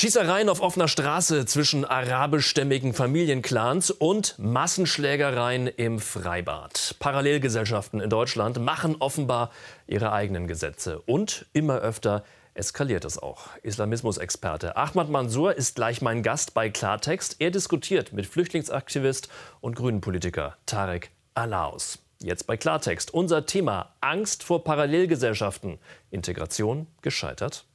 Schießereien auf offener Straße zwischen arabischstämmigen Familienclans und Massenschlägereien im Freibad. Parallelgesellschaften in Deutschland machen offenbar ihre eigenen Gesetze. Und immer öfter eskaliert es auch. Islamismusexperte Ahmad Mansour ist gleich mein Gast bei Klartext. Er diskutiert mit Flüchtlingsaktivist und Grünenpolitiker Tarek Alaus. Jetzt bei Klartext. Unser Thema Angst vor Parallelgesellschaften. Integration gescheitert.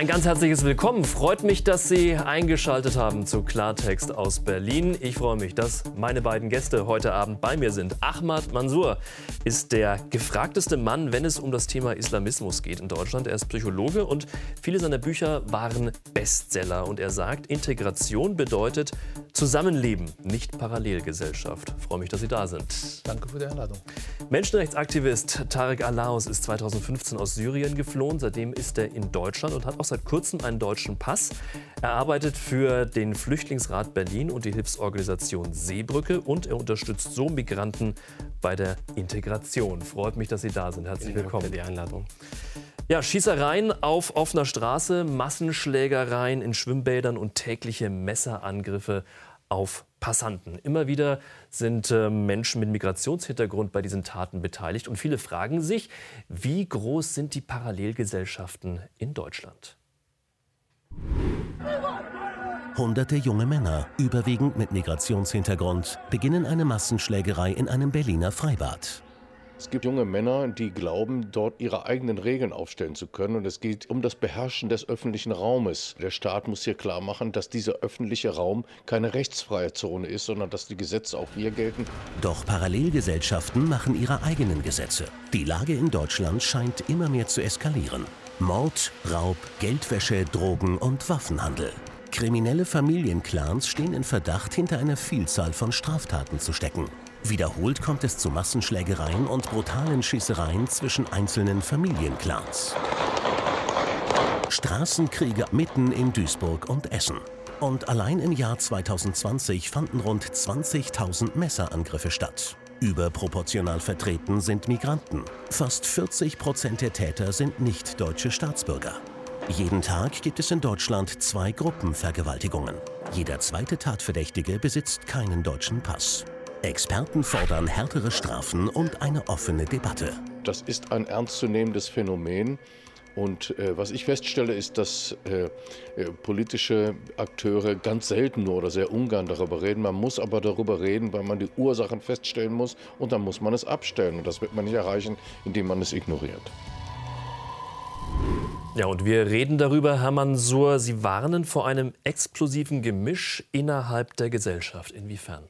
Ein ganz herzliches Willkommen. Freut mich, dass Sie eingeschaltet haben zu Klartext aus Berlin. Ich freue mich, dass meine beiden Gäste heute Abend bei mir sind. Ahmad Mansour ist der gefragteste Mann, wenn es um das Thema Islamismus geht in Deutschland. Er ist Psychologe und viele seiner Bücher waren Bestseller. Und er sagt, Integration bedeutet Zusammenleben, nicht Parallelgesellschaft. Ich freue mich, dass Sie da sind. Danke für die Einladung. Menschenrechtsaktivist Tarek Alaus ist 2015 aus Syrien geflohen. Seitdem ist er in Deutschland und hat auch seit kurzem einen deutschen Pass. Er arbeitet für den Flüchtlingsrat Berlin und die Hilfsorganisation Seebrücke und er unterstützt so Migranten bei der Integration. Freut mich, dass Sie da sind. Herzlich willkommen. Für die Einladung. Ja, Schießereien auf offener Straße, Massenschlägereien in Schwimmbädern und tägliche Messerangriffe auf Passanten. Immer wieder sind äh, Menschen mit Migrationshintergrund bei diesen Taten beteiligt und viele fragen sich, wie groß sind die Parallelgesellschaften in Deutschland? Hunderte junge Männer, überwiegend mit Migrationshintergrund, beginnen eine Massenschlägerei in einem Berliner Freibad. Es gibt junge Männer, die glauben, dort ihre eigenen Regeln aufstellen zu können. Und es geht um das Beherrschen des öffentlichen Raumes. Der Staat muss hier klar machen, dass dieser öffentliche Raum keine rechtsfreie Zone ist, sondern dass die Gesetze auch hier gelten. Doch Parallelgesellschaften machen ihre eigenen Gesetze. Die Lage in Deutschland scheint immer mehr zu eskalieren. Mord, Raub, Geldwäsche, Drogen und Waffenhandel. Kriminelle Familienclans stehen in Verdacht, hinter einer Vielzahl von Straftaten zu stecken. Wiederholt kommt es zu Massenschlägereien und brutalen Schießereien zwischen einzelnen Familienclans. Straßenkriege mitten in Duisburg und Essen. Und allein im Jahr 2020 fanden rund 20.000 Messerangriffe statt. Überproportional vertreten sind Migranten. Fast 40 Prozent der Täter sind nicht deutsche Staatsbürger. Jeden Tag gibt es in Deutschland zwei Gruppenvergewaltigungen. Jeder zweite Tatverdächtige besitzt keinen deutschen Pass. Experten fordern härtere Strafen und eine offene Debatte. Das ist ein ernstzunehmendes Phänomen. Und äh, was ich feststelle, ist, dass äh, äh, politische Akteure ganz selten nur oder sehr ungern darüber reden. Man muss aber darüber reden, weil man die Ursachen feststellen muss und dann muss man es abstellen. Und das wird man nicht erreichen, indem man es ignoriert. Ja, und wir reden darüber, Herr Mansour. Sie warnen vor einem explosiven Gemisch innerhalb der Gesellschaft. Inwiefern?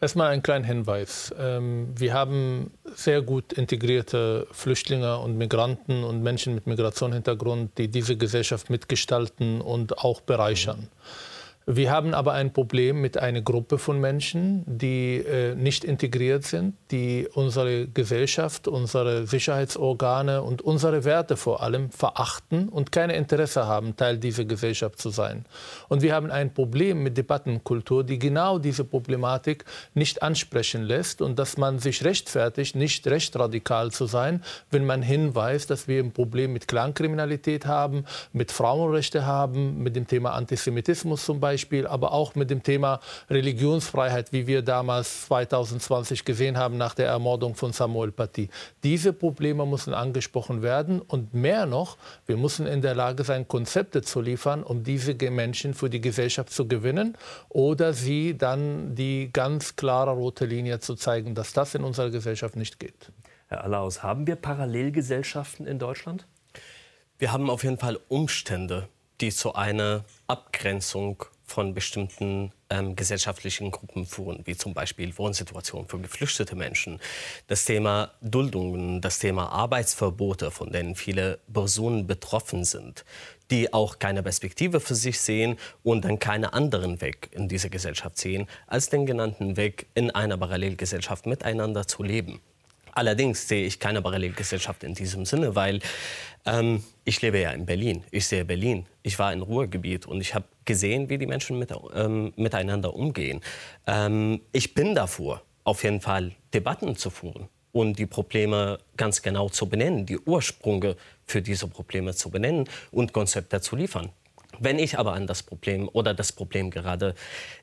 Erstmal ein kleiner Hinweis. Ähm, wir haben sehr gut integrierte Flüchtlinge und Migranten und Menschen mit Migrationshintergrund, die diese Gesellschaft mitgestalten und auch bereichern. Mhm. Wir haben aber ein Problem mit einer Gruppe von Menschen, die äh, nicht integriert sind, die unsere Gesellschaft, unsere Sicherheitsorgane und unsere Werte vor allem verachten und kein Interesse haben, Teil dieser Gesellschaft zu sein. Und wir haben ein Problem mit Debattenkultur, die genau diese Problematik nicht ansprechen lässt und dass man sich rechtfertigt, nicht recht radikal zu sein, wenn man hinweist, dass wir ein Problem mit Clankriminalität haben, mit Frauenrechte haben, mit dem Thema Antisemitismus zum Beispiel Beispiel, aber auch mit dem Thema Religionsfreiheit, wie wir damals 2020 gesehen haben nach der Ermordung von Samuel Paty. Diese Probleme müssen angesprochen werden und mehr noch, wir müssen in der Lage sein, Konzepte zu liefern, um diese Menschen für die Gesellschaft zu gewinnen oder sie dann die ganz klare rote Linie zu zeigen, dass das in unserer Gesellschaft nicht geht. Herr Allaus, haben wir Parallelgesellschaften in Deutschland? Wir haben auf jeden Fall Umstände, die zu einer Abgrenzung von bestimmten ähm, gesellschaftlichen Gruppen führen, wie zum Beispiel Wohnsituationen für geflüchtete Menschen, das Thema Duldungen, das Thema Arbeitsverbote, von denen viele Personen betroffen sind, die auch keine Perspektive für sich sehen und dann keinen anderen Weg in dieser Gesellschaft sehen, als den genannten Weg, in einer Parallelgesellschaft miteinander zu leben. Allerdings sehe ich keine Parallelgesellschaft in diesem Sinne, weil ähm, ich lebe ja in Berlin. Ich sehe Berlin. Ich war im Ruhrgebiet und ich habe gesehen, wie die Menschen mit, ähm, miteinander umgehen. Ähm, ich bin davor, auf jeden Fall Debatten zu führen und die Probleme ganz genau zu benennen, die Ursprünge für diese Probleme zu benennen und Konzepte zu liefern. Wenn ich aber an das Problem oder das Problem gerade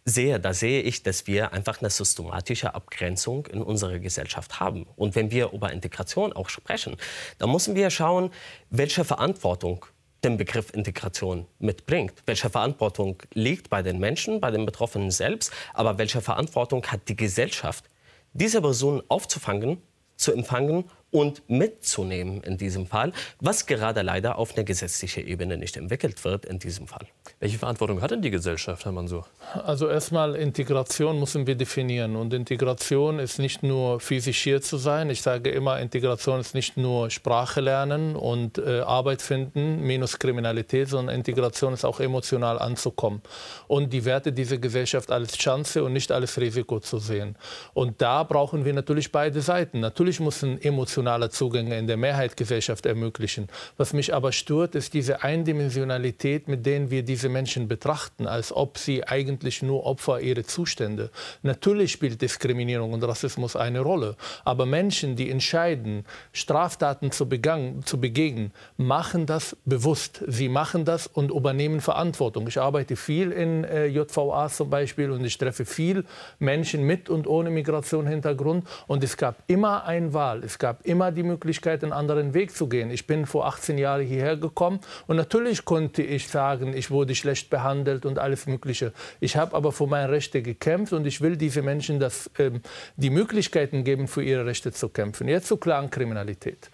sehe, da sehe ich, dass wir einfach eine systematische Abgrenzung in unserer Gesellschaft haben. Und wenn wir über Integration auch sprechen, dann müssen wir schauen, welche Verantwortung den Begriff Integration mitbringt. Welche Verantwortung liegt bei den Menschen, bei den Betroffenen selbst, aber welche Verantwortung hat die Gesellschaft, diese Personen aufzufangen, zu empfangen und mitzunehmen in diesem Fall, was gerade leider auf einer gesetzlichen Ebene nicht entwickelt wird in diesem Fall. Welche Verantwortung hat denn die Gesellschaft, Herr Mansour? Also erstmal Integration müssen wir definieren. Und Integration ist nicht nur physisch hier zu sein. Ich sage immer, Integration ist nicht nur Sprache lernen und äh, Arbeit finden, minus Kriminalität, sondern Integration ist auch emotional anzukommen. Und die Werte dieser Gesellschaft als Chance und nicht als Risiko zu sehen. Und da brauchen wir natürlich beide Seiten. Natürlich müssen emotionale Zugänge in der Mehrheitsgesellschaft ermöglichen. Was mich aber stört, ist diese Eindimensionalität, mit denen wir diese Menschen betrachten, als ob sie eigentlich nur Opfer ihrer Zustände. Natürlich spielt Diskriminierung und Rassismus eine Rolle, aber Menschen, die entscheiden, Straftaten zu, begangen, zu begegnen, machen das bewusst. Sie machen das und übernehmen Verantwortung. Ich arbeite viel in äh, JVA zum Beispiel und ich treffe viel Menschen mit und ohne Migrationshintergrund und es gab immer eine Wahl. Es gab immer die Möglichkeit, einen anderen Weg zu gehen. Ich bin vor 18 Jahren hierher gekommen und natürlich konnte ich sagen, ich wurde schlecht behandelt und alles Mögliche. Ich habe aber für meine Rechte gekämpft und ich will diesen Menschen das, ähm, die Möglichkeiten geben, für ihre Rechte zu kämpfen. Jetzt zur Clankriminalität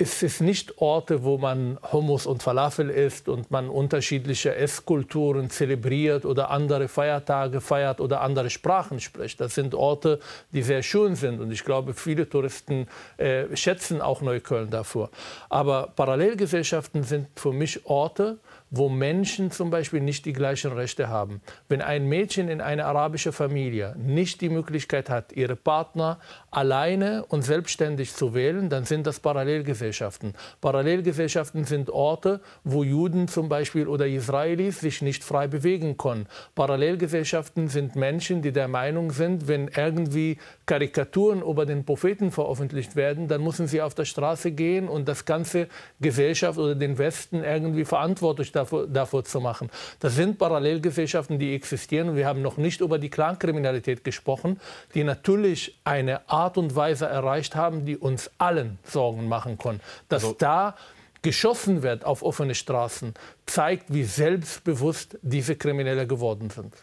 ist es nicht Orte, wo man Hummus und Falafel isst und man unterschiedliche Esskulturen zelebriert oder andere Feiertage feiert oder andere Sprachen spricht. Das sind Orte, die sehr schön sind und ich glaube, viele Touristen äh, schätzen auch Neukölln davor. Aber Parallelgesellschaften sind für mich Orte, wo Menschen zum Beispiel nicht die gleichen Rechte haben. Wenn ein Mädchen in einer arabischen Familie nicht die Möglichkeit hat, ihre Partner alleine und selbstständig zu wählen, dann sind das Parallelgesellschaften. Parallelgesellschaften sind Orte, wo Juden zum Beispiel oder Israelis sich nicht frei bewegen können. Parallelgesellschaften sind Menschen, die der Meinung sind, wenn irgendwie Karikaturen über den Propheten veröffentlicht werden, dann müssen sie auf der Straße gehen und das ganze Gesellschaft oder den Westen irgendwie verantwortlich davor, davor zu machen. Das sind Parallelgesellschaften, die existieren. Wir haben noch nicht über die Clankriminalität gesprochen, die natürlich eine Art und Weise erreicht haben, die uns allen Sorgen machen können. Dass also, da geschossen wird auf offene Straßen, zeigt, wie selbstbewusst diese Kriminelle geworden sind.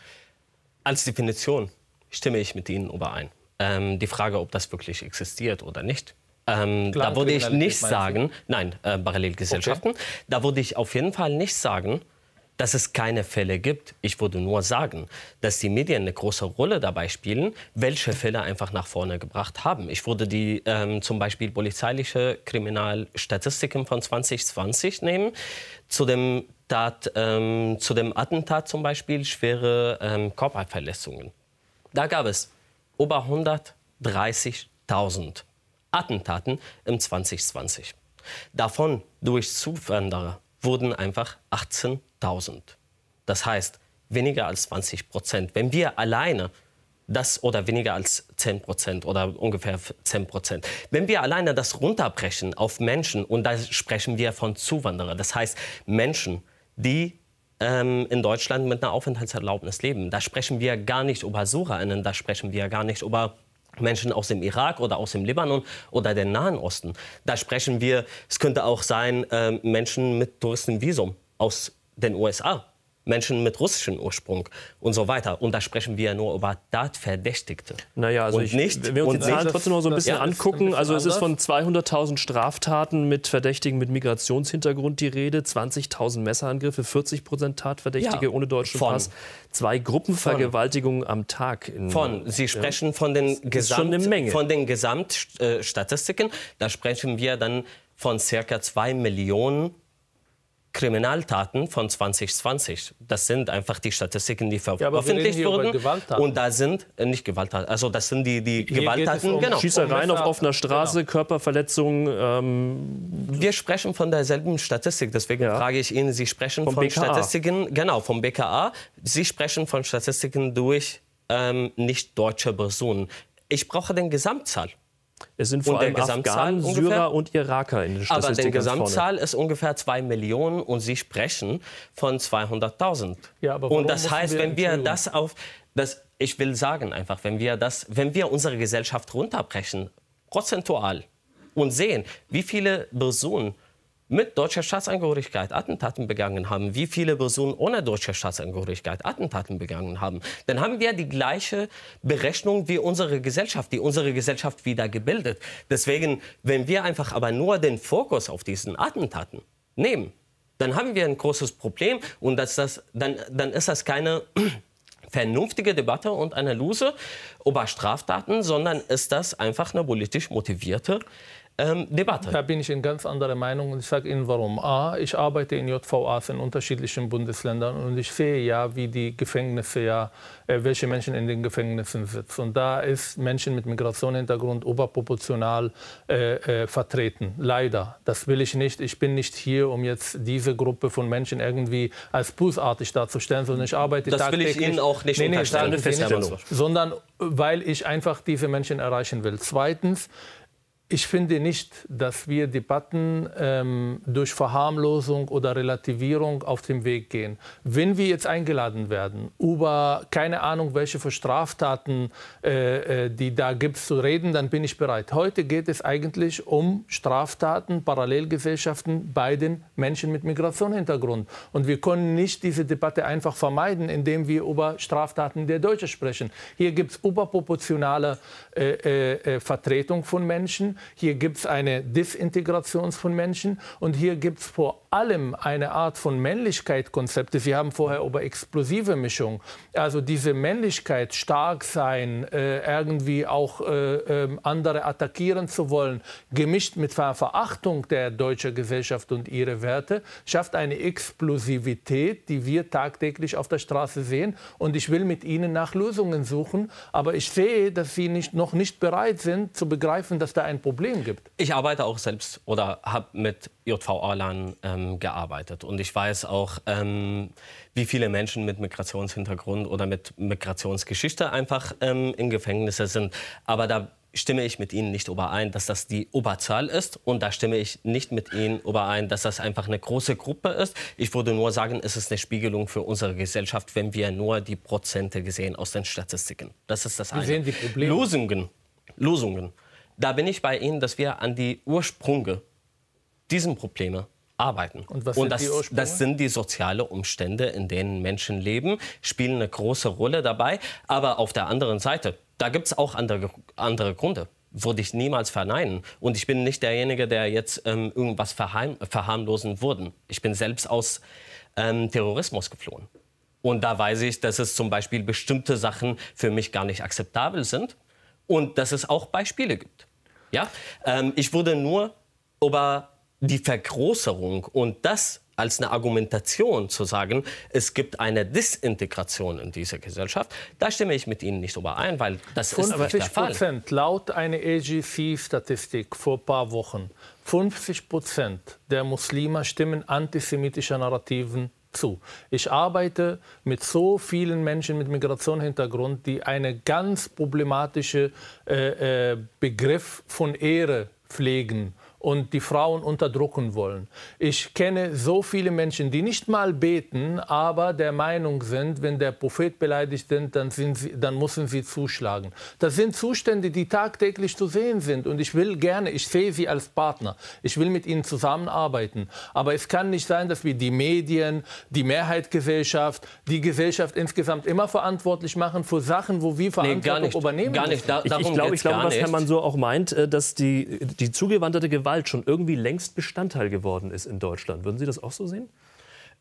Als Definition stimme ich mit Ihnen überein. Ähm, die Frage, ob das wirklich existiert oder nicht, ähm, da würde ich nicht sagen, nein, äh, Parallelgesellschaften, okay. da würde ich auf jeden Fall nicht sagen, dass es keine Fälle gibt. Ich würde nur sagen, dass die Medien eine große Rolle dabei spielen, welche Fälle einfach nach vorne gebracht haben. Ich würde die ähm, zum Beispiel polizeiliche Kriminalstatistiken von 2020 nehmen. Zu dem, Tat, ähm, zu dem Attentat zum Beispiel schwere ähm, Körperverletzungen. Da gab es über 130.000 Attentaten im 2020. Davon durch Zuwanderer wurden einfach 18.000. Das heißt, weniger als 20 Prozent. Wenn wir alleine das oder weniger als 10 Prozent oder ungefähr 10 Prozent. Wenn wir alleine das runterbrechen auf Menschen, und da sprechen wir von Zuwanderern, das heißt Menschen, die ähm, in Deutschland mit einer Aufenthaltserlaubnis leben, da sprechen wir gar nicht über SucherInnen, da sprechen wir gar nicht über Menschen aus dem Irak oder aus dem Libanon oder dem Nahen Osten. Da sprechen wir, es könnte auch sein, äh, Menschen mit Touristenvisum aus den USA. Menschen mit russischem Ursprung und so weiter. Und da sprechen wir nur über Tatverdächtigte. Naja, also und ich, nicht, wenn wir uns die Zahlen trotzdem noch so ein bisschen ja, angucken, ein bisschen also es ist von 200.000 Straftaten mit Verdächtigen mit Migrationshintergrund die Rede, 20.000 Messerangriffe, 40 Prozent Tatverdächtige ja, ohne deutschen von, Pass, zwei Gruppenvergewaltigungen von, am Tag. In, von, Sie sprechen ja, von den, Gesamt, von den Gesamtstatistiken, da sprechen wir dann von circa zwei Millionen Kriminaltaten von 2020. Das sind einfach die Statistiken, die veröffentlicht ja, wurden. Und da sind äh, nicht Gewalttaten, also das sind die, die Gewalttaten. Um genau. Schießereien auf offener Straße, genau. Körperverletzungen. Ähm Wir sprechen von derselben Statistik. Deswegen ja. frage ich Ihnen, Sie sprechen vom von BKA. Statistiken, genau, vom BKA. Sie sprechen von Statistiken durch ähm, nicht deutsche Personen. Ich brauche den Gesamtzahl. Es sind vor allem Afghanen, Syrer und Iraker in der Statistik. Aber die Gesamtzahl ist ungefähr 2 Millionen und Sie sprechen von 200.000. Ja, und das heißt, wenn wir das auf, das, ich will sagen einfach, wenn wir das, wenn wir unsere Gesellschaft runterbrechen, prozentual und sehen, wie viele Personen mit deutscher Staatsangehörigkeit Attentaten begangen haben, wie viele Personen ohne deutsche Staatsangehörigkeit Attentaten begangen haben, dann haben wir die gleiche Berechnung wie unsere Gesellschaft, die unsere Gesellschaft wieder gebildet. Deswegen, wenn wir einfach aber nur den Fokus auf diesen Attentaten nehmen, dann haben wir ein großes Problem und das, das, dann, dann ist das keine vernünftige Debatte und Analyse über Straftaten, sondern ist das einfach eine politisch motivierte ähm, Debatte. Da bin ich in ganz anderer Meinung und ich sage Ihnen warum. A, ich arbeite in JVAs in unterschiedlichen Bundesländern und ich sehe ja, wie die Gefängnisse ja, äh, welche Menschen in den Gefängnissen sitzen. Und da ist Menschen mit Migrationshintergrund überproportional äh, äh, vertreten. Leider. Das will ich nicht. Ich bin nicht hier, um jetzt diese Gruppe von Menschen irgendwie als bußartig darzustellen, sondern ich arbeite das tagtäglich. Das will ich Ihnen auch nicht nee, nee, unterstellen. Sondern weil ich einfach diese Menschen erreichen will. Zweitens, ich finde nicht, dass wir Debatten ähm, durch Verharmlosung oder Relativierung auf den Weg gehen. Wenn wir jetzt eingeladen werden, über keine Ahnung, welche für Straftaten, äh, äh die da gibt, zu reden, dann bin ich bereit. Heute geht es eigentlich um Straftaten, Parallelgesellschaften bei den Menschen mit Migrationshintergrund. Und wir können nicht diese Debatte einfach vermeiden, indem wir über Straftaten der Deutschen sprechen. Hier gibt es überproportionale äh, äh, äh Vertretung von Menschen hier gibt es eine Disintegration von Menschen und hier gibt es vor allem eine Art von Männlichkeitskonzepte. Sie haben vorher über explosive Mischung, also diese Männlichkeit, stark sein, äh, irgendwie auch äh, äh, andere attackieren zu wollen, gemischt mit Ver Verachtung der deutschen Gesellschaft und ihre Werte, schafft eine Explosivität, die wir tagtäglich auf der Straße sehen. Und ich will mit Ihnen nach Lösungen suchen, aber ich sehe, dass Sie nicht, noch nicht bereit sind zu begreifen, dass da ein Problem gibt. Ich arbeite auch selbst oder habe mit JVA-Lern ähm, gearbeitet. Und ich weiß auch, ähm, wie viele Menschen mit Migrationshintergrund oder mit Migrationsgeschichte einfach ähm, in Gefängnisse sind. Aber da stimme ich mit Ihnen nicht überein, dass das die Oberzahl ist. Und da stimme ich nicht mit Ihnen überein, dass das einfach eine große Gruppe ist. Ich würde nur sagen, es ist eine Spiegelung für unsere Gesellschaft, wenn wir nur die Prozente gesehen aus den Statistiken. Das ist das eine. Wir sehen die Probleme. Lösungen. Lösungen da bin ich bei Ihnen, dass wir an die Ursprünge dieser Probleme arbeiten. Und, was Und das, sind die das sind die sozialen Umstände, in denen Menschen leben, spielen eine große Rolle dabei. Aber auf der anderen Seite, da gibt es auch andere, andere Gründe würde ich niemals verneinen. Und ich bin nicht derjenige, der jetzt ähm, irgendwas verheim, verharmlosen würde. Ich bin selbst aus ähm, Terrorismus geflohen. Und da weiß ich, dass es zum Beispiel bestimmte Sachen für mich gar nicht akzeptabel sind und dass es auch Beispiele gibt. Ja? Ähm, ich würde nur über die Vergrößerung und das als eine Argumentation zu sagen, es gibt eine Disintegration in dieser Gesellschaft, da stimme ich mit Ihnen nicht überein, weil das 50 ist nicht der Fall. Prozent, laut einer AGC-Statistik vor ein paar Wochen, 50 Prozent der Muslime stimmen antisemitischer Narrativen zu. Ich arbeite mit so vielen Menschen mit Migrationshintergrund, die einen ganz problematischen äh, äh, Begriff von Ehre pflegen und die Frauen unterdrücken wollen. Ich kenne so viele Menschen, die nicht mal beten, aber der Meinung sind, wenn der Prophet beleidigt ist, dann, sind sie, dann müssen sie zuschlagen. Das sind Zustände, die tagtäglich zu sehen sind. Und ich will gerne, ich sehe sie als Partner. Ich will mit ihnen zusammenarbeiten. Aber es kann nicht sein, dass wir die Medien, die Mehrheitsgesellschaft, die Gesellschaft insgesamt immer verantwortlich machen für Sachen, wo wir Verantwortung nee, gar nicht, übernehmen gar nicht. Da, ich, ich glaube, ich glaube was Herr Mann so auch meint, äh, dass die, die zugewanderte Gewalt Gewalt schon irgendwie längst Bestandteil geworden ist in Deutschland. Würden Sie das auch so sehen?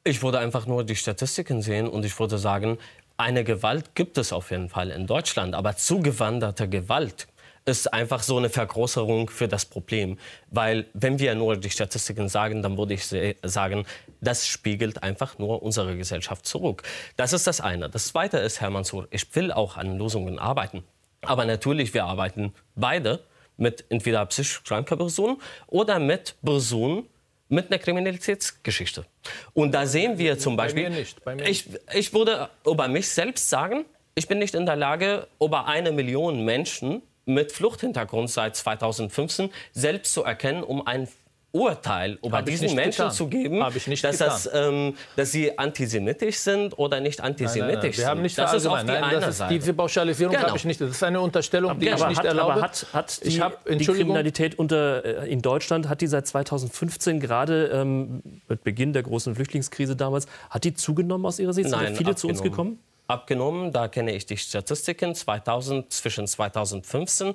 Ich würde einfach nur die Statistiken sehen und ich würde sagen, eine Gewalt gibt es auf jeden Fall in Deutschland, aber zugewanderte Gewalt ist einfach so eine Vergrößerung für das Problem. Weil wenn wir nur die Statistiken sagen, dann würde ich sagen, das spiegelt einfach nur unsere Gesellschaft zurück. Das ist das eine. Das zweite ist, Herr Mansour, ich will auch an Lösungen arbeiten. Aber natürlich, wir arbeiten beide mit entweder psychisch kranker Personen oder mit Personen mit einer Kriminalitätsgeschichte. Und da sehen wir zum Beispiel, nicht, ich, ich würde über mich selbst sagen, ich bin nicht in der Lage, über eine Million Menschen mit Fluchthintergrund seit 2015 selbst zu erkennen, um ein Urteil über diesen Menschen getan. zu geben, dass, das, ähm, dass sie antisemitisch sind oder nicht antisemitisch nein, nein, nein. Wir haben nicht sind. Das ist auf die nein, eine Seite. Diese Pauschalisierung genau. habe ich nicht. Das ist eine Unterstellung, die aber ich nicht hat, erlaube. Aber hat, hat die, ich hab, die Kriminalität unter, äh, in Deutschland, hat die seit 2015 gerade ähm, mit Beginn der großen Flüchtlingskrise damals, hat die zugenommen aus Ihrer Sicht? Sind viele abgenommen. zu uns gekommen? Abgenommen, da kenne ich die Statistiken 2000, zwischen 2015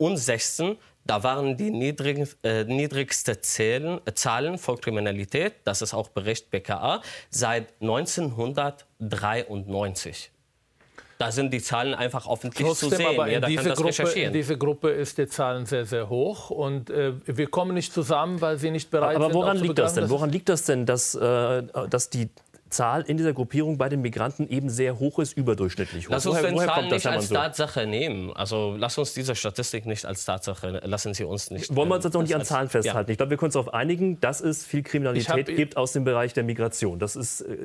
und 2016 da waren die niedrig, äh, niedrigste Zählen, äh, Zahlen für Kriminalität, das ist auch Bericht BKA, seit 1993. Da sind die Zahlen einfach Trotzdem, zu sehen. aber in kann diese, Gruppe, recherchieren. in diese Gruppe ist die Zahlen sehr, sehr hoch. Und äh, wir kommen nicht zusammen, weil sie nicht bereit Aber sind. woran auch zu liegt das denn? Woran liegt das denn, dass, äh, dass die Zahl in dieser Gruppierung bei den Migranten eben sehr hoch ist, überdurchschnittlich hoch? Lass uns woher, den Zahlen nicht als Mansour? Tatsache nehmen. Also lass uns diese Statistik nicht als Tatsache, lassen Sie uns nicht. Wollen wir uns ähm, jetzt noch nicht an Zahlen festhalten? Ich glaube, wir können uns darauf einigen, dass es viel Kriminalität hab- gibt aus dem Bereich der Migration. Das ist, äh,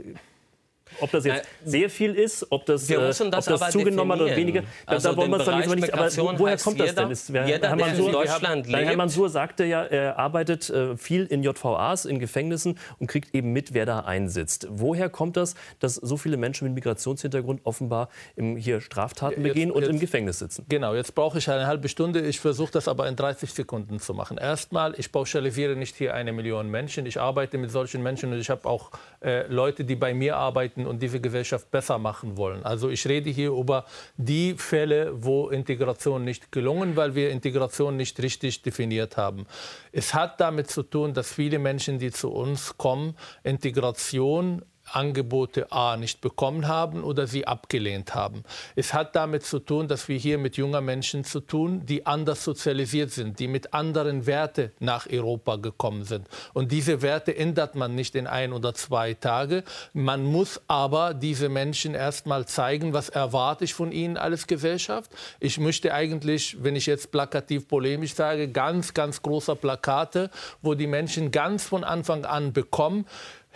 ob das jetzt Na, sehr viel ist, ob das, Wir äh, müssen das ob das aber zugenommen hat oder weniger, da, Also da wollen wir es dann mal nicht. Aber woher kommt das jeder- denn? Ist, wer, jeder, Herr der in Mansour, Deutschland Nein, Herr lebt- Mansour sagte ja, er arbeitet äh, viel in JVAs, in Gefängnissen und kriegt eben mit, wer da einsitzt. Woher kommt das, dass so viele Menschen mit Migrationshintergrund offenbar im, hier Straftaten Jetzt- begehen und jetzt- im Gefängnis sitzen? Genau, jetzt brauche ich eine halbe Stunde. Ich versuche das aber in 30 Sekunden zu machen. Erstmal, ich pauschalisiere nicht hier eine Million Menschen. Ich arbeite mit solchen Menschen und ich habe auch äh, Leute, die bei mir arbeiten und diese Gesellschaft besser machen wollen. Also ich rede hier über die Fälle, wo Integration nicht gelungen, weil wir Integration nicht richtig definiert haben. Es hat damit zu tun, dass viele Menschen, die zu uns kommen, Integration Angebote A nicht bekommen haben oder sie abgelehnt haben. Es hat damit zu tun, dass wir hier mit jungen Menschen zu tun, die anders sozialisiert sind, die mit anderen Werten nach Europa gekommen sind. Und diese Werte ändert man nicht in ein oder zwei Tage. Man muss aber diese Menschen erstmal zeigen, was erwarte ich von ihnen als Gesellschaft. Ich möchte eigentlich, wenn ich jetzt plakativ polemisch sage, ganz, ganz große Plakate, wo die Menschen ganz von Anfang an bekommen,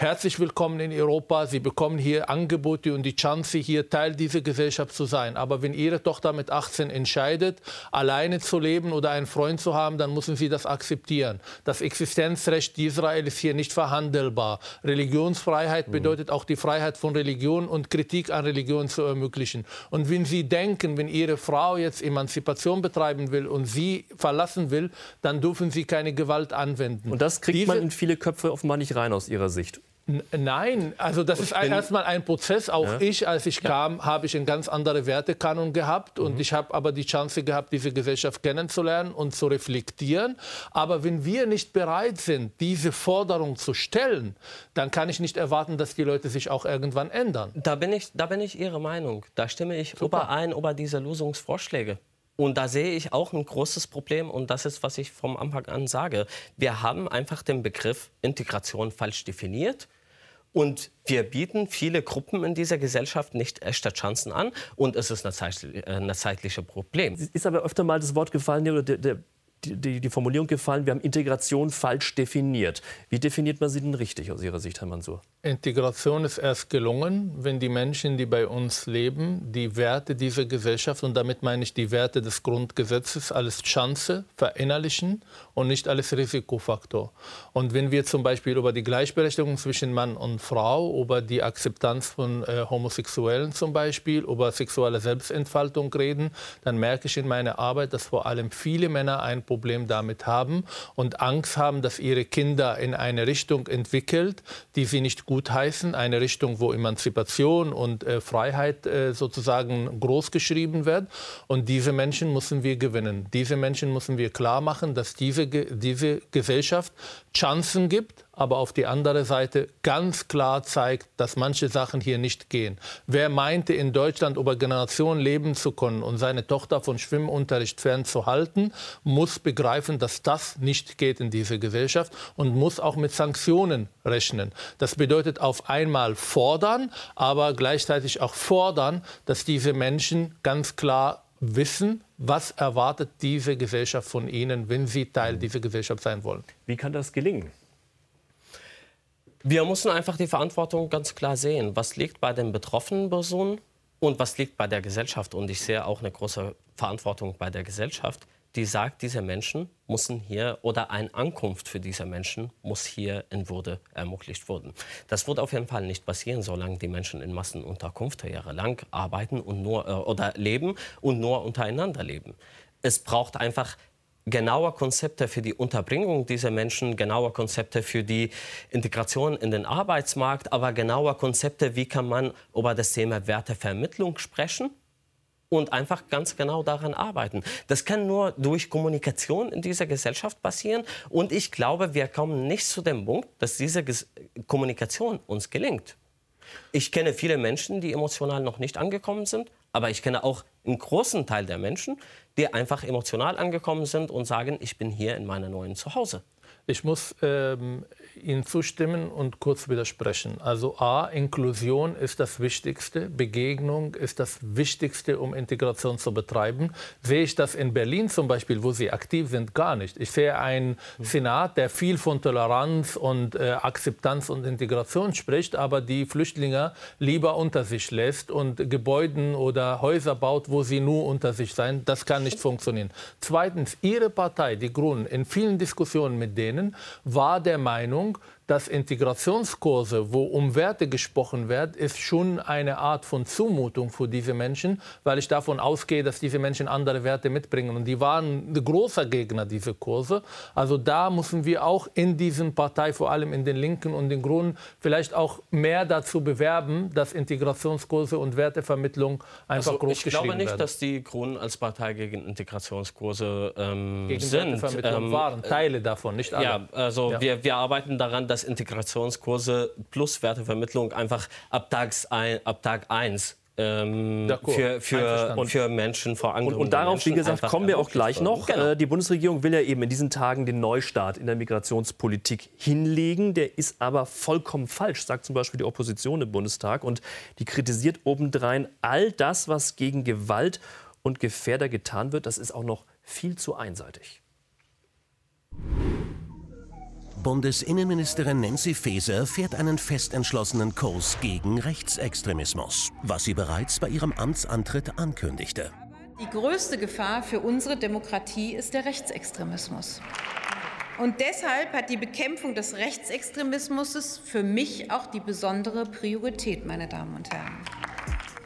Herzlich willkommen in Europa. Sie bekommen hier Angebote und die Chance, hier Teil dieser Gesellschaft zu sein. Aber wenn Ihre Tochter mit 18 entscheidet, alleine zu leben oder einen Freund zu haben, dann müssen Sie das akzeptieren. Das Existenzrecht Israel ist hier nicht verhandelbar. Religionsfreiheit bedeutet auch die Freiheit von Religion und Kritik an Religion zu ermöglichen. Und wenn Sie denken, wenn Ihre Frau jetzt Emanzipation betreiben will und Sie verlassen will, dann dürfen Sie keine Gewalt anwenden. Und das kriegt Diese- man in viele Köpfe offenbar nicht rein aus Ihrer Sicht. Nein, also das ist ein, erstmal ein Prozess. Auch ich, als ich kam, habe ich einen ganz anderen Wertekanon gehabt und ich habe aber die Chance gehabt, diese Gesellschaft kennenzulernen und zu reflektieren. Aber wenn wir nicht bereit sind, diese Forderung zu stellen, dann kann ich nicht erwarten, dass die Leute sich auch irgendwann ändern. Da bin ich, da bin ich Ihrer Meinung. Da stimme ich überein über diese Lösungsvorschläge. Und da sehe ich auch ein großes Problem und das ist, was ich vom Anfang an sage. Wir haben einfach den Begriff Integration falsch definiert. Und wir bieten viele Gruppen in dieser Gesellschaft nicht echte Chancen an. Und es ist ein, äh, zeitliches Problem. ist aber öfter mal das Wort gefallen, oder der, der, die, die Formulierung gefallen, wir haben Integration falsch definiert. Wie definiert man sie denn richtig aus Ihrer Sicht, Herr Mansour? Integration ist erst gelungen, wenn die Menschen, die bei uns leben, die Werte dieser Gesellschaft, und damit meine ich die Werte des Grundgesetzes, als Chance verinnerlichen und nicht als Risikofaktor. Und wenn wir zum Beispiel über die Gleichberechtigung zwischen Mann und Frau, über die Akzeptanz von äh, Homosexuellen zum Beispiel, über sexuelle Selbstentfaltung reden, dann merke ich in meiner Arbeit, dass vor allem viele Männer ein Problem damit haben und Angst haben, dass ihre Kinder in eine Richtung entwickelt, die sie nicht gutheißen, eine Richtung, wo Emanzipation und äh, Freiheit äh, sozusagen großgeschrieben wird. Und diese Menschen müssen wir gewinnen. Diese Menschen müssen wir klar machen, dass diese, diese Gesellschaft Chancen gibt, aber auf die andere Seite ganz klar zeigt, dass manche Sachen hier nicht gehen. Wer meinte, in Deutschland über Generationen leben zu können und seine Tochter von Schwimmunterricht fernzuhalten, muss begreifen, dass das nicht geht in dieser Gesellschaft und muss auch mit Sanktionen rechnen. Das bedeutet auf einmal fordern, aber gleichzeitig auch fordern, dass diese Menschen ganz klar wissen, was erwartet diese Gesellschaft von ihnen, wenn sie Teil dieser Gesellschaft sein wollen. Wie kann das gelingen? Wir müssen einfach die Verantwortung ganz klar sehen. Was liegt bei den betroffenen Personen und was liegt bei der Gesellschaft? Und ich sehe auch eine große Verantwortung bei der Gesellschaft die sagt, diese Menschen müssen hier oder eine Ankunft für diese Menschen muss hier in Würde ermöglicht werden. Das wird auf jeden Fall nicht passieren, solange die Menschen in Massenunterkunft jahrelang arbeiten und nur äh, oder leben und nur untereinander leben. Es braucht einfach genaue Konzepte für die Unterbringung dieser Menschen, genaue Konzepte für die Integration in den Arbeitsmarkt, aber genaue Konzepte, wie kann man über das Thema Wertevermittlung sprechen und einfach ganz genau daran arbeiten. Das kann nur durch Kommunikation in dieser Gesellschaft passieren. Und ich glaube, wir kommen nicht zu dem Punkt, dass diese Kommunikation uns gelingt. Ich kenne viele Menschen, die emotional noch nicht angekommen sind, aber ich kenne auch einen großen Teil der Menschen, die einfach emotional angekommen sind und sagen, ich bin hier in meinem neuen Zuhause. Ich muss ähm, Ihnen zustimmen und kurz widersprechen. Also A, Inklusion ist das Wichtigste, Begegnung ist das Wichtigste, um Integration zu betreiben. Sehe ich das in Berlin zum Beispiel, wo Sie aktiv sind, gar nicht. Ich sehe einen Senat, der viel von Toleranz und äh, Akzeptanz und Integration spricht, aber die Flüchtlinge lieber unter sich lässt und Gebäuden oder Häuser baut, wo sie nur unter sich sein. Das kann nicht funktionieren. Zweitens, Ihre Partei, die Grünen, in vielen Diskussionen mit denen, war der Meinung, Meinung dass Integrationskurse, wo um Werte gesprochen wird, ist schon eine Art von Zumutung für diese Menschen, weil ich davon ausgehe, dass diese Menschen andere Werte mitbringen. Und die waren ein großer Gegner dieser Kurse. Also da müssen wir auch in diesen Partei, vor allem in den Linken und den Grünen, vielleicht auch mehr dazu bewerben, dass Integrationskurse und Wertevermittlung einfach also, groß Ich glaube nicht, werden. dass die Grünen als Partei gegen Integrationskurse ähm, gegen sind. Wertevermittlung ähm, waren Teile davon, nicht alle. Ja, also ja. Wir, wir arbeiten daran, dass dass Integrationskurse plus Wertevermittlung einfach ab, Tags ein, ab Tag 1 ähm, für, für, und für Menschen vor Und, und darauf, Menschen wie gesagt, kommen wir auch gleich noch. Genau. Äh, die Bundesregierung will ja eben in diesen Tagen den Neustart in der Migrationspolitik hinlegen. Der ist aber vollkommen falsch, sagt zum Beispiel die Opposition im Bundestag. Und die kritisiert obendrein all das, was gegen Gewalt und Gefährder getan wird. Das ist auch noch viel zu einseitig. Bundesinnenministerin Nancy Faeser fährt einen fest entschlossenen Kurs gegen Rechtsextremismus, was sie bereits bei ihrem Amtsantritt ankündigte. Die größte Gefahr für unsere Demokratie ist der Rechtsextremismus. Und deshalb hat die Bekämpfung des Rechtsextremismus für mich auch die besondere Priorität, meine Damen und Herren.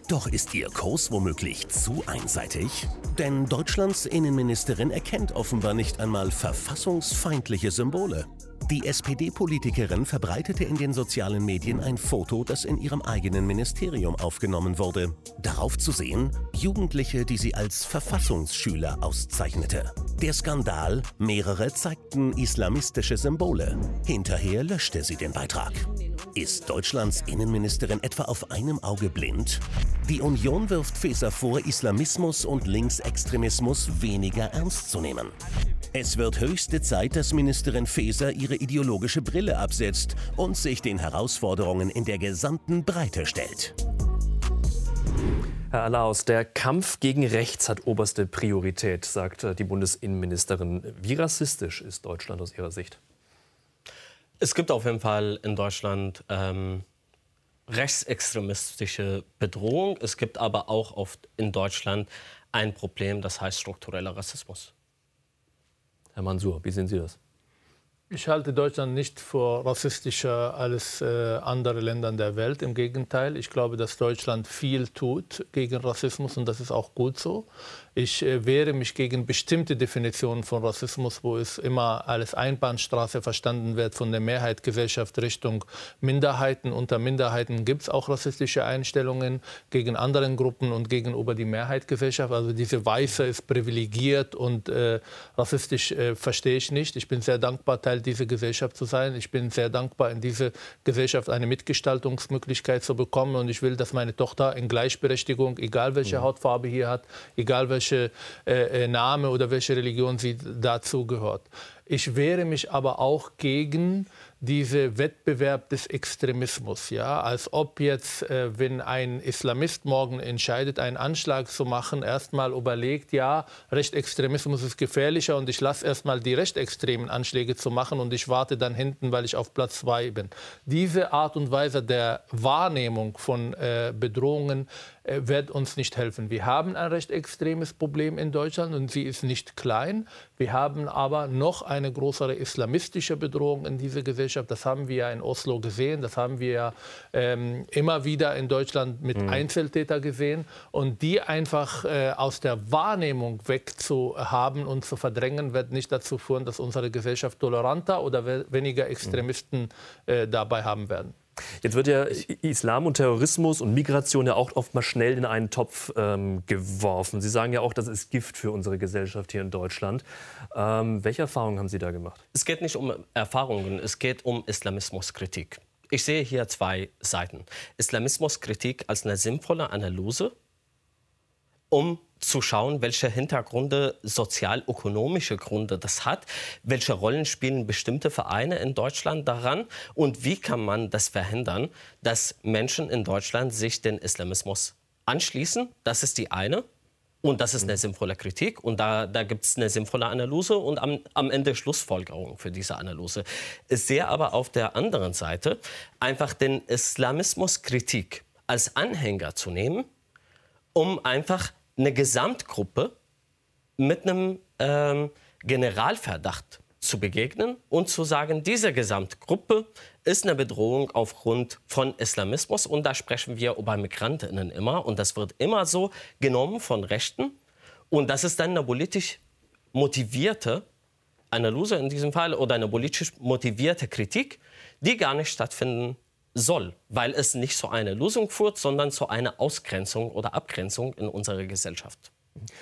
Doch ist ihr Kurs womöglich zu einseitig? Denn Deutschlands Innenministerin erkennt offenbar nicht einmal verfassungsfeindliche Symbole. Die SPD-Politikerin verbreitete in den sozialen Medien ein Foto, das in ihrem eigenen Ministerium aufgenommen wurde. Darauf zu sehen, Jugendliche, die sie als Verfassungsschüler auszeichnete. Der Skandal, mehrere zeigten islamistische Symbole. Hinterher löschte sie den Beitrag. Ist Deutschlands Innenministerin etwa auf einem Auge blind? Die Union wirft Faeser vor, Islamismus und Linksextremismus weniger ernst zu nehmen. Es wird höchste Zeit, dass Ministerin Faeser ihre ideologische Brille absetzt und sich den Herausforderungen in der gesamten Breite stellt. Herr Alaus, der Kampf gegen rechts hat oberste Priorität, sagt äh, die Bundesinnenministerin. Wie rassistisch ist Deutschland aus Ihrer Sicht? Es gibt auf jeden Fall in Deutschland ähm, rechtsextremistische Bedrohung. Es gibt aber auch oft in Deutschland ein Problem, das heißt struktureller Rassismus. Herr Mansur, wie sehen Sie das? Ich halte Deutschland nicht für rassistischer als äh, andere Länder der Welt. Im Gegenteil, ich glaube, dass Deutschland viel tut gegen Rassismus und das ist auch gut so. Ich äh, wehre mich gegen bestimmte Definitionen von Rassismus, wo es immer als Einbahnstraße verstanden wird von der Mehrheitsgesellschaft Richtung Minderheiten. Unter Minderheiten gibt es auch rassistische Einstellungen gegen andere Gruppen und gegenüber die Mehrheitsgesellschaft. Also diese Weiße ist privilegiert und äh, rassistisch äh, verstehe ich nicht. Ich bin sehr dankbar, Teil dieser Gesellschaft zu sein. Ich bin sehr dankbar, in dieser Gesellschaft eine Mitgestaltungsmöglichkeit zu bekommen. Und ich will, dass meine Tochter in Gleichberechtigung, egal welche mhm. Hautfarbe hier hat, egal welche äh, äh, Name oder welche Religion sie dazu gehört. Ich wehre mich aber auch gegen diese Wettbewerb des Extremismus, ja, als ob jetzt, äh, wenn ein Islamist morgen entscheidet, einen Anschlag zu machen, erstmal überlegt, ja, Rechtsextremismus ist gefährlicher und ich lasse erstmal die rechtsextremen Anschläge zu machen und ich warte dann hinten, weil ich auf Platz zwei bin. Diese Art und Weise der Wahrnehmung von äh, Bedrohungen wird uns nicht helfen. Wir haben ein recht extremes Problem in Deutschland und sie ist nicht klein. Wir haben aber noch eine größere islamistische Bedrohung in dieser Gesellschaft. Das haben wir ja in Oslo gesehen, das haben wir ja ähm, immer wieder in Deutschland mit mhm. Einzeltätern gesehen. Und die einfach äh, aus der Wahrnehmung wegzuhaben und zu verdrängen, wird nicht dazu führen, dass unsere Gesellschaft toleranter oder weniger Extremisten äh, dabei haben werden. Jetzt wird ja Islam und Terrorismus und Migration ja auch oft mal schnell in einen Topf ähm, geworfen. Sie sagen ja auch, das ist Gift für unsere Gesellschaft hier in Deutschland. Ähm, welche Erfahrungen haben Sie da gemacht? Es geht nicht um Erfahrungen, es geht um Islamismuskritik. Ich sehe hier zwei Seiten. Islamismuskritik als eine sinnvolle Analyse, um zu schauen, welche Hintergründe, sozial-ökonomische Gründe das hat, welche Rollen spielen bestimmte Vereine in Deutschland daran und wie kann man das verhindern, dass Menschen in Deutschland sich den Islamismus anschließen. Das ist die eine. Und das ist eine sinnvolle Kritik und da, da gibt es eine sinnvolle Analyse und am, am Ende Schlussfolgerung für diese Analyse. Ich sehe aber auf der anderen Seite einfach den Islamismuskritik als Anhänger zu nehmen, um einfach eine Gesamtgruppe mit einem ähm, Generalverdacht zu begegnen und zu sagen, diese Gesamtgruppe ist eine Bedrohung aufgrund von Islamismus. Und da sprechen wir über Migrantinnen immer. Und das wird immer so genommen von Rechten. Und das ist dann eine politisch motivierte Analyse in diesem Fall oder eine politisch motivierte Kritik, die gar nicht stattfinden soll, weil es nicht zu einer Lösung führt, sondern zu einer Ausgrenzung oder Abgrenzung in unserer Gesellschaft.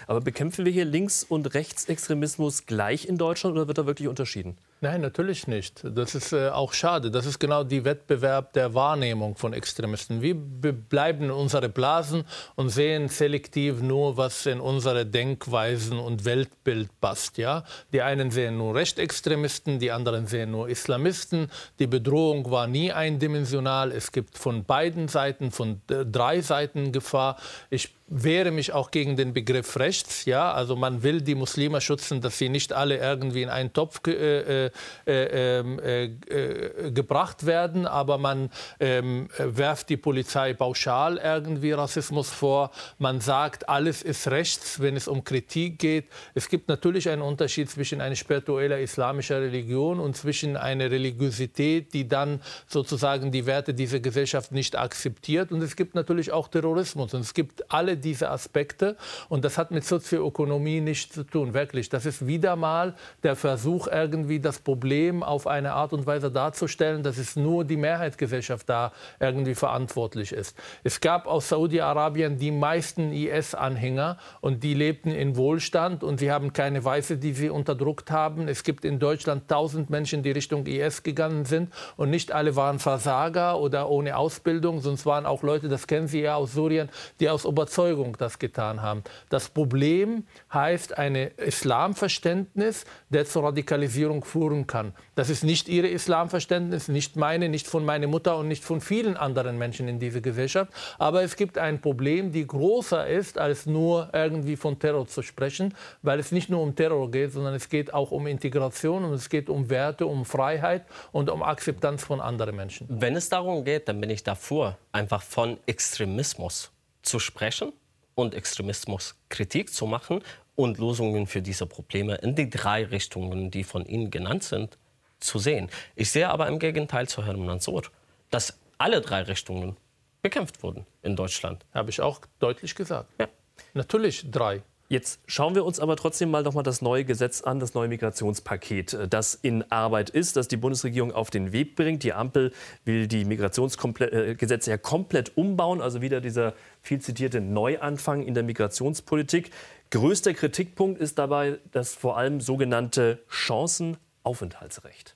Aber bekämpfen wir hier Links- und Rechtsextremismus gleich in Deutschland oder wird da wirklich unterschieden? Nein, natürlich nicht. Das ist äh, auch schade. Das ist genau die Wettbewerb der Wahrnehmung von Extremisten. Wir bleiben in unsere Blasen und sehen selektiv nur, was in unsere Denkweisen und Weltbild passt. Ja? Die einen sehen nur Rechtsextremisten, die anderen sehen nur Islamisten. Die Bedrohung war nie eindimensional. Es gibt von beiden Seiten, von äh, drei Seiten Gefahr. Ich wehre mich auch gegen den Begriff rechts. Ja? Also man will die Muslime schützen, dass sie nicht alle irgendwie in einen Topf äh, äh äh, ähm, äh, äh, gebracht werden, aber man ähm, werft die Polizei pauschal irgendwie Rassismus vor. Man sagt, alles ist rechts, wenn es um Kritik geht. Es gibt natürlich einen Unterschied zwischen einer spiritueller islamischer Religion und zwischen einer Religiosität, die dann sozusagen die Werte dieser Gesellschaft nicht akzeptiert. Und es gibt natürlich auch Terrorismus. Und es gibt alle diese Aspekte. Und das hat mit Sozioökonomie nichts zu tun, wirklich. Das ist wieder mal der Versuch, irgendwie das Problem auf eine Art und Weise darzustellen, dass es nur die Mehrheitsgesellschaft da irgendwie verantwortlich ist. Es gab aus Saudi-Arabien die meisten IS-Anhänger und die lebten in Wohlstand und sie haben keine Weiße, die sie unterdrückt haben. Es gibt in Deutschland tausend Menschen, die Richtung IS gegangen sind und nicht alle waren Versager oder ohne Ausbildung, sonst waren auch Leute, das kennen Sie ja aus Syrien, die aus Überzeugung das getan haben. Das Problem heißt ein Islamverständnis, der zur Radikalisierung führen kann. Das ist nicht Ihre Islamverständnis, nicht meine, nicht von meiner Mutter und nicht von vielen anderen Menschen in dieser Gesellschaft. Aber es gibt ein Problem, die größer ist, als nur irgendwie von Terror zu sprechen, weil es nicht nur um Terror geht, sondern es geht auch um Integration und es geht um Werte, um Freiheit und um Akzeptanz von anderen Menschen. Wenn es darum geht, dann bin ich davor, einfach von Extremismus zu sprechen und Extremismuskritik zu machen und Lösungen für diese Probleme in die drei Richtungen, die von Ihnen genannt sind, zu sehen. Ich sehe aber im Gegenteil zu Herrn Mansour, dass alle drei Richtungen bekämpft wurden in Deutschland. Habe ich auch deutlich gesagt. Ja. Natürlich drei. Jetzt schauen wir uns aber trotzdem mal nochmal das neue Gesetz an, das neue Migrationspaket, äh, das in Arbeit ist, das die Bundesregierung auf den Weg bringt. Die Ampel will die Migrationsgesetze äh, ja komplett umbauen, also wieder dieser viel zitierte Neuanfang in der Migrationspolitik. Größter Kritikpunkt ist dabei das vor allem sogenannte Chancenaufenthaltsrecht.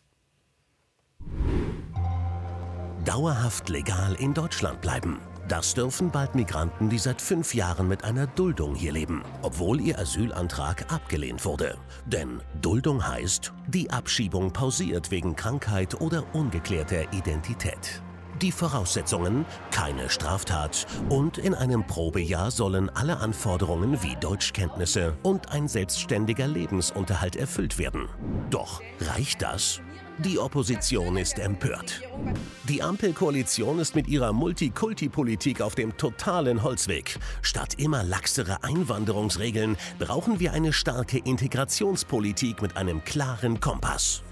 Dauerhaft legal in Deutschland bleiben. Das dürfen bald Migranten, die seit fünf Jahren mit einer Duldung hier leben, obwohl ihr Asylantrag abgelehnt wurde. Denn Duldung heißt, die Abschiebung pausiert wegen Krankheit oder ungeklärter Identität. Die Voraussetzungen, keine Straftat und in einem Probejahr sollen alle Anforderungen wie Deutschkenntnisse und ein selbstständiger Lebensunterhalt erfüllt werden. Doch reicht das? Die Opposition ist empört. Die Ampelkoalition ist mit ihrer Multikulti-Politik auf dem totalen Holzweg. Statt immer laxere Einwanderungsregeln brauchen wir eine starke Integrationspolitik mit einem klaren Kompass.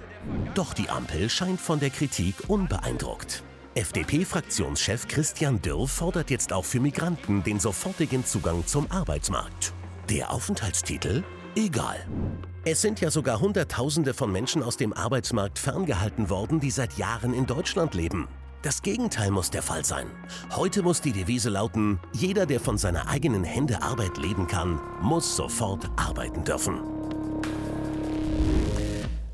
Doch die Ampel scheint von der Kritik unbeeindruckt. FDP-Fraktionschef Christian Dürr fordert jetzt auch für Migranten den sofortigen Zugang zum Arbeitsmarkt. Der Aufenthaltstitel? Egal. Es sind ja sogar Hunderttausende von Menschen aus dem Arbeitsmarkt ferngehalten worden, die seit Jahren in Deutschland leben. Das Gegenteil muss der Fall sein. Heute muss die Devise lauten, jeder, der von seiner eigenen Hände Arbeit leben kann, muss sofort arbeiten dürfen.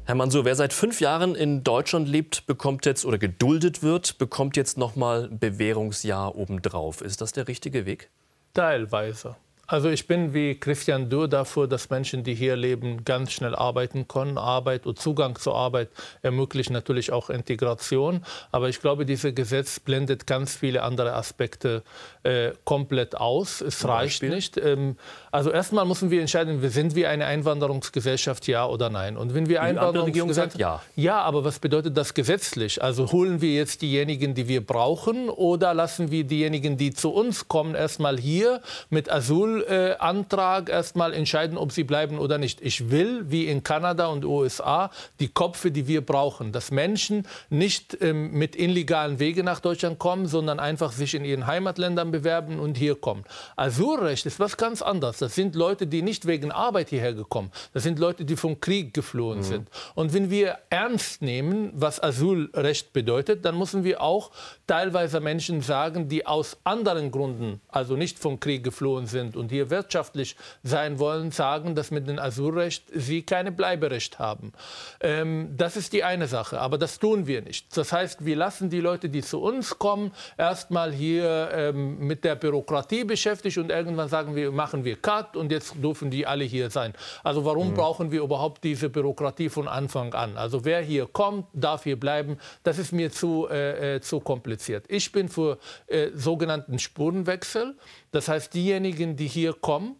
Herr Mansur, wer seit fünf Jahren in Deutschland lebt, bekommt jetzt oder geduldet wird, bekommt jetzt noch mal Bewährungsjahr obendrauf. Ist das der richtige Weg? Teilweise. Also ich bin wie Christian Dürr dafür, dass Menschen, die hier leben, ganz schnell arbeiten können. Arbeit und Zugang zur Arbeit ermöglicht natürlich auch Integration. Aber ich glaube, dieses Gesetz blendet ganz viele andere Aspekte äh, komplett aus. Es Zum reicht Beispiel? nicht. Ähm, also erstmal müssen wir entscheiden, sind wir eine Einwanderungsgesellschaft, ja oder nein. Und wenn wir Einwanderungsgesellschaft, ja. Ja, aber was bedeutet das gesetzlich? Also holen wir jetzt diejenigen, die wir brauchen, oder lassen wir diejenigen, die zu uns kommen, erstmal hier mit Asyl Asylantrag erstmal entscheiden, ob sie bleiben oder nicht. Ich will, wie in Kanada und USA, die Köpfe, die wir brauchen. Dass Menschen nicht ähm, mit illegalen Wegen nach Deutschland kommen, sondern einfach sich in ihren Heimatländern bewerben und hier kommen. Asylrecht ist was ganz anderes. Das sind Leute, die nicht wegen Arbeit hierher gekommen. Das sind Leute, die vom Krieg geflohen mhm. sind. Und wenn wir ernst nehmen, was Asylrecht bedeutet, dann müssen wir auch teilweise Menschen sagen, die aus anderen Gründen, also nicht vom Krieg geflohen sind und hier wirtschaftlich sein wollen, sagen, dass mit dem Asylrecht sie keine Bleiberecht haben. Ähm, das ist die eine Sache, aber das tun wir nicht. Das heißt, wir lassen die Leute, die zu uns kommen, erstmal hier ähm, mit der Bürokratie beschäftigt und irgendwann sagen wir, machen wir Cut und jetzt dürfen die alle hier sein. Also warum mhm. brauchen wir überhaupt diese Bürokratie von Anfang an? Also wer hier kommt, darf hier bleiben. Das ist mir zu, äh, äh zu kompliziert. Ich bin für äh, sogenannten Spurenwechsel. Das heißt, diejenigen, die hier kommen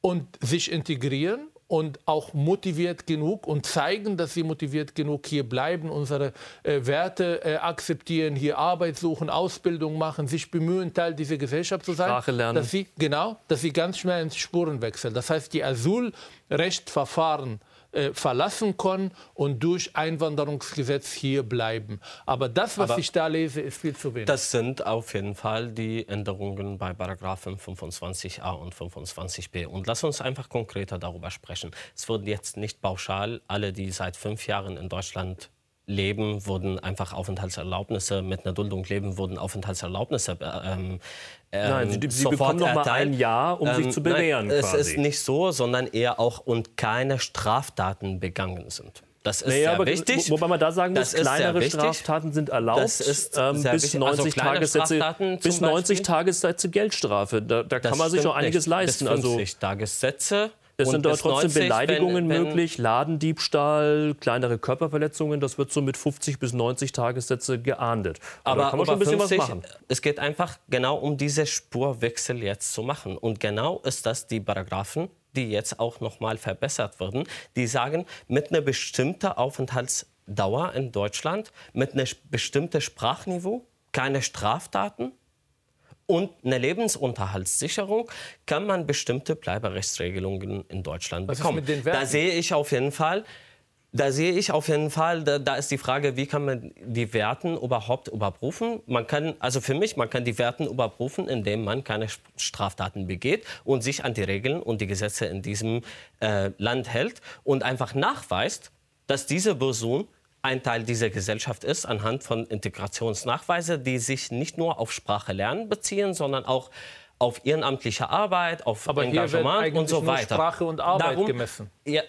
und sich integrieren und auch motiviert genug und zeigen, dass sie motiviert genug hier bleiben, unsere äh, Werte äh, akzeptieren, hier Arbeit suchen, Ausbildung machen, sich bemühen, Teil dieser Gesellschaft zu sein. Sprache lernen. Dass sie, genau, dass sie ganz schnell ins Spuren wechseln. Das heißt, die Asylrechtverfahren äh, verlassen können und durch Einwanderungsgesetz hier bleiben. Aber das, was Aber ich da lese, ist viel zu wenig. Das sind auf jeden Fall die Änderungen bei Paragraphen 25a und 25b. Und lass uns einfach konkreter darüber sprechen. Es wurden jetzt nicht pauschal alle, die seit fünf Jahren in Deutschland leben, wurden einfach Aufenthaltserlaubnisse, mit einer Duldung leben, wurden Aufenthaltserlaubnisse äh, ähm, Nein, Sie, Sie bekommen noch mal ein Jahr, um ähm, sich zu bewähren. Nein, es ist nicht so, sondern eher auch und keine Straftaten begangen sind. Das ist naja, sehr wichtig. Wobei man da sagen muss, kleinere Straftaten sind erlaubt. Das ist ähm, bis 90 also Tagessätze, bis 90 Tagessätze Geldstrafe. Da, da kann man sich noch einiges nicht. leisten. Bis 50 also, Tagessätze es sind dort trotzdem 90, Beleidigungen wenn, wenn möglich, Ladendiebstahl, kleinere Körperverletzungen. Das wird so mit 50 bis 90 Tagessätze geahndet. Aber, da kann man schon ein bisschen 50, was machen. Es geht einfach genau um diese Spurwechsel jetzt zu machen. Und genau ist das die Paragraphen, die jetzt auch noch mal verbessert wurden, die sagen, mit einer bestimmten Aufenthaltsdauer in Deutschland, mit einem bestimmten Sprachniveau, keine Straftaten und eine Lebensunterhaltssicherung kann man bestimmte Bleiberechtsregelungen in Deutschland Was bekommen. Da sehe ich auf jeden Fall, da sehe ich auf jeden Fall, da, da, ist die Frage, wie kann man die Werten überhaupt überprüfen? Man kann, also für mich, man kann die Werten überprüfen, indem man keine Straftaten begeht und sich an die Regeln und die Gesetze in diesem äh, Land hält und einfach nachweist, dass diese Person ein Teil dieser Gesellschaft ist, anhand von Integrationsnachweisen, die sich nicht nur auf Sprache lernen beziehen, sondern auch auf ehrenamtliche Arbeit, auf Aber Engagement und so weiter. Sprache und Arbeit Darum, gemessen. Ja,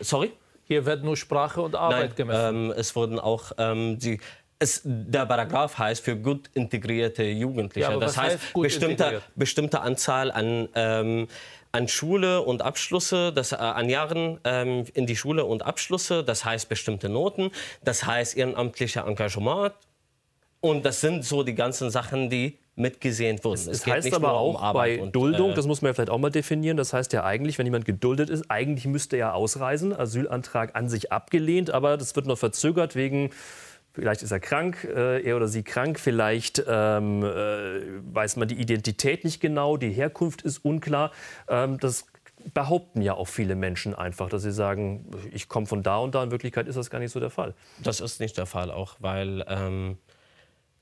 sorry? Hier wird nur Sprache und Arbeit Nein, gemessen. Ähm, es wurden auch ähm, die es, der Paragraph heißt für gut integrierte Jugendliche. Ja, das heißt, heißt bestimmte, bestimmte Anzahl an, ähm, an Schule und Abschlüsse, das, äh, an Jahren ähm, in die Schule und Abschlüsse, das heißt bestimmte Noten, das heißt ehrenamtliche Engagement. Und das sind so die ganzen Sachen, die mitgesehen wurden. Es, es heißt aber auch um bei und, Duldung, äh, das muss man ja vielleicht auch mal definieren, das heißt ja eigentlich, wenn jemand geduldet ist, eigentlich müsste er ausreisen, Asylantrag an sich abgelehnt, aber das wird noch verzögert wegen Vielleicht ist er krank, äh, er oder sie krank, vielleicht ähm, äh, weiß man die Identität nicht genau, die Herkunft ist unklar. Ähm, das behaupten ja auch viele Menschen einfach, dass sie sagen, ich komme von da und da. In Wirklichkeit ist das gar nicht so der Fall. Das ist nicht der Fall, auch weil ähm,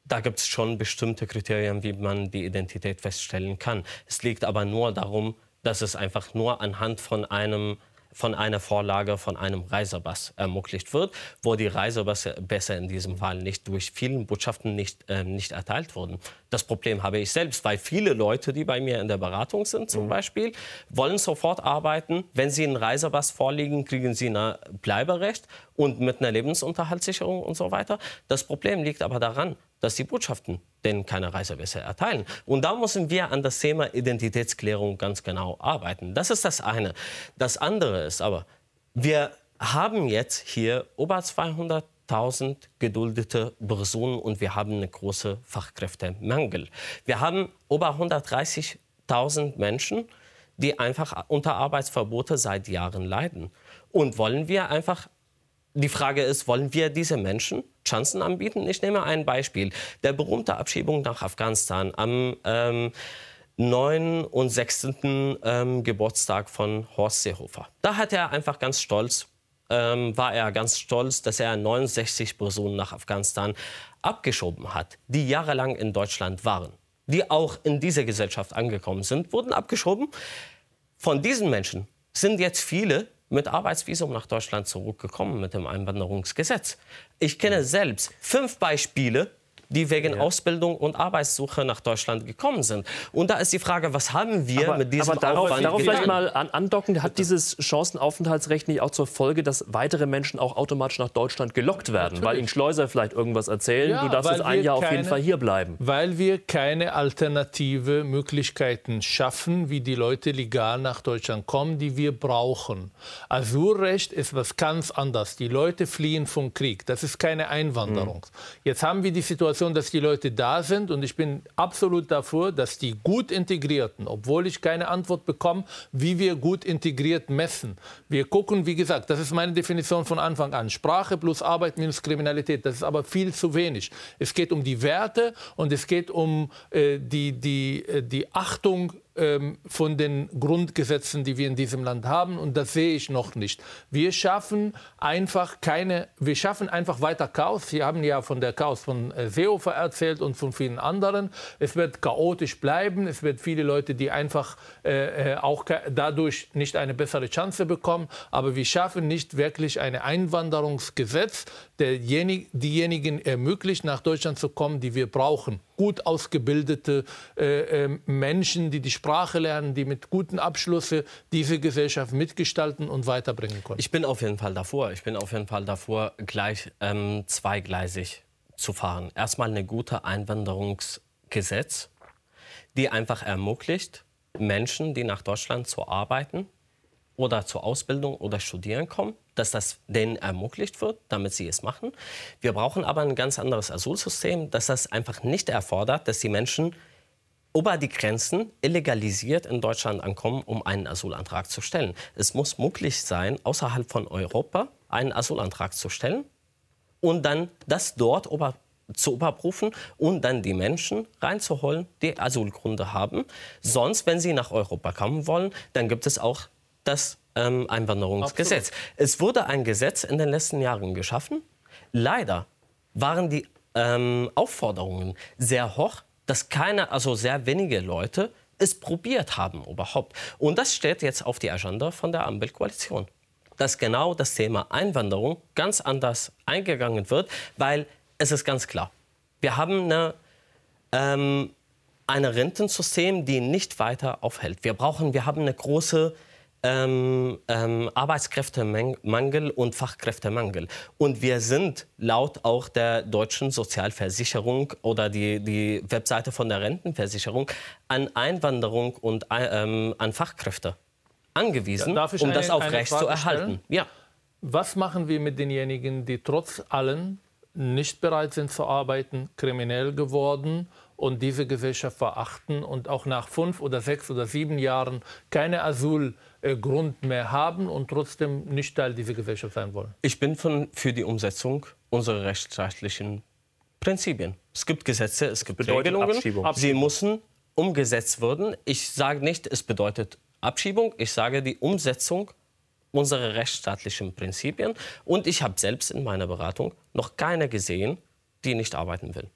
da gibt es schon bestimmte Kriterien, wie man die Identität feststellen kann. Es liegt aber nur darum, dass es einfach nur anhand von einem von einer Vorlage von einem Reisepass ermöglicht wird, wo die Reisepässe in diesem Fall nicht durch vielen Botschaften nicht, äh, nicht erteilt wurden. Das Problem habe ich selbst, weil viele Leute, die bei mir in der Beratung sind zum mhm. Beispiel, wollen sofort arbeiten. Wenn sie einen Reisepass vorliegen, kriegen sie ein Bleiberecht und mit einer Lebensunterhaltssicherung und so weiter. Das Problem liegt aber daran, dass die Botschaften denen keine Reisepässe erteilen. Und da müssen wir an das Thema Identitätsklärung ganz genau arbeiten. Das ist das eine. Das andere ist aber, wir haben jetzt hier über 200.000 geduldete Personen und wir haben einen großen Fachkräftemangel. Wir haben über 130.000 Menschen, die einfach unter Arbeitsverbote seit Jahren leiden. Und wollen wir einfach die Frage ist, wollen wir diese Menschen Chancen anbieten? Ich nehme ein Beispiel. Der berühmte Abschiebung nach Afghanistan am ähm, 9. und 6. Ähm, Geburtstag von Horst Seehofer. Da hat er einfach ganz stolz, ähm, war er ganz stolz, dass er 69 Personen nach Afghanistan abgeschoben hat, die jahrelang in Deutschland waren, die auch in diese Gesellschaft angekommen sind, wurden abgeschoben. Von diesen Menschen sind jetzt viele mit Arbeitsvisum nach Deutschland zurückgekommen mit dem Einwanderungsgesetz. Ich kenne selbst fünf Beispiele, die wegen ja. Ausbildung und Arbeitssuche nach Deutschland gekommen sind. Und da ist die Frage, was haben wir aber, mit diesem aber darauf, Aufwand darauf vielleicht mal an, andocken, hat dieses Chancenaufenthaltsrecht nicht auch zur Folge, dass weitere Menschen auch automatisch nach Deutschland gelockt werden, Natürlich. weil ihnen Schleuser vielleicht irgendwas erzählen, ja, du darfst jetzt ein Jahr keine, auf jeden Fall hier bleiben. Weil wir keine alternative Möglichkeiten schaffen, wie die Leute legal nach Deutschland kommen, die wir brauchen. Asylrecht ist was ganz anderes. Die Leute fliehen vom Krieg. Das ist keine Einwanderung. Mhm. Jetzt haben wir die Situation, Situation, dass die Leute da sind und ich bin absolut dafür, dass die gut integrierten, obwohl ich keine Antwort bekomme, wie wir gut integriert messen. Wir gucken, wie gesagt, das ist meine Definition von Anfang an. Sprache plus Arbeit minus Kriminalität. Das ist aber viel zu wenig. Es geht um die Werte und es geht um äh, die, die, äh, die Achtung ähm, von den Grundgesetzen, die wir in diesem Land haben. Und das sehe ich noch nicht. Wir schaffen einfach keine, wir schaffen einfach weiter Chaos. Sie haben ja von der Chaos von äh, Seehofer erzählt und von vielen anderen. Es wird chaotisch bleiben. Es wird viele Leute, die einfach äh, äh auch dadurch nicht eine bessere Chance bekommen. Aber wir schaffen nicht wirklich ein Einwanderungsgesetz, der diejenigen ermöglicht, nach Deutschland zu kommen, die wir brauchen gut ausgebildete äh, äh, Menschen, die die Sprache lernen, die mit guten Abschlüssen diese Gesellschaft mitgestalten und weiterbringen können. Ich bin auf jeden Fall davor. Ich bin auf jeden Fall davor, gleich ähm, zweigleisig zu fahren. Erstmal eine gute Einwanderungsgesetz, die einfach ermöglicht, Menschen, die nach Deutschland zu arbeiten oder zur Ausbildung oder studieren kommen, dass das denen ermöglicht wird, damit sie es machen. Wir brauchen aber ein ganz anderes Asylsystem, dass das einfach nicht erfordert, dass die Menschen über die Grenzen illegalisiert in Deutschland ankommen, um einen Asylantrag zu stellen. Es muss möglich sein, außerhalb von Europa einen Asylantrag zu stellen und dann das dort zu überprüfen und dann die Menschen reinzuholen, die Asylgründe haben. Sonst, wenn sie nach Europa kommen wollen, dann gibt es auch das ähm, Einwanderungsgesetz. Absolut. Es wurde ein Gesetz in den letzten Jahren geschaffen. Leider waren die ähm, Aufforderungen sehr hoch, dass keine, also sehr wenige Leute es probiert haben überhaupt. Und das steht jetzt auf die Agenda von der Ampelkoalition. Dass genau das Thema Einwanderung ganz anders eingegangen wird, weil es ist ganz klar, wir haben eine, ähm, ein Rentensystem, die nicht weiter aufhält. Wir brauchen, wir haben eine große ähm, ähm, Arbeitskräftemangel und Fachkräftemangel. Und wir sind laut auch der deutschen Sozialversicherung oder die, die Webseite von der Rentenversicherung an Einwanderung und ähm, an Fachkräfte angewiesen, um eine, das aufrecht zu erhalten. Ja. Was machen wir mit denjenigen, die trotz allem nicht bereit sind zu arbeiten, kriminell geworden und diese Gesellschaft verachten und auch nach fünf oder sechs oder sieben Jahren keine Asylgrund mehr haben und trotzdem nicht Teil dieser Gesellschaft sein wollen? Ich bin von, für die Umsetzung unserer rechtsstaatlichen Prinzipien. Es gibt Gesetze, es gibt Regelungen. Abschiebung. Sie müssen umgesetzt werden. Ich sage nicht, es bedeutet Abschiebung. Ich sage die Umsetzung unserer rechtsstaatlichen Prinzipien. Und ich habe selbst in meiner Beratung noch keine gesehen, die nicht arbeiten will.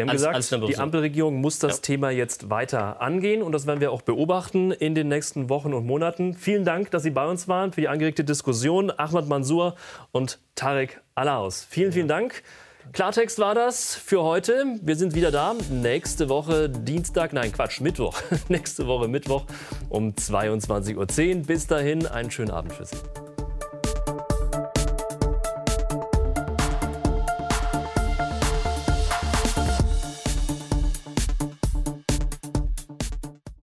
Sie haben als, gesagt, als die Ampelregierung muss das ja. Thema jetzt weiter angehen und das werden wir auch beobachten in den nächsten Wochen und Monaten. Vielen Dank, dass Sie bei uns waren für die angeregte Diskussion. Ahmad Mansour und Tarek Alaus. Vielen, vielen Dank. Klartext war das für heute. Wir sind wieder da. Nächste Woche Dienstag, nein Quatsch, Mittwoch. Nächste Woche Mittwoch um 22.10 Uhr. Bis dahin einen schönen Abend für Sie.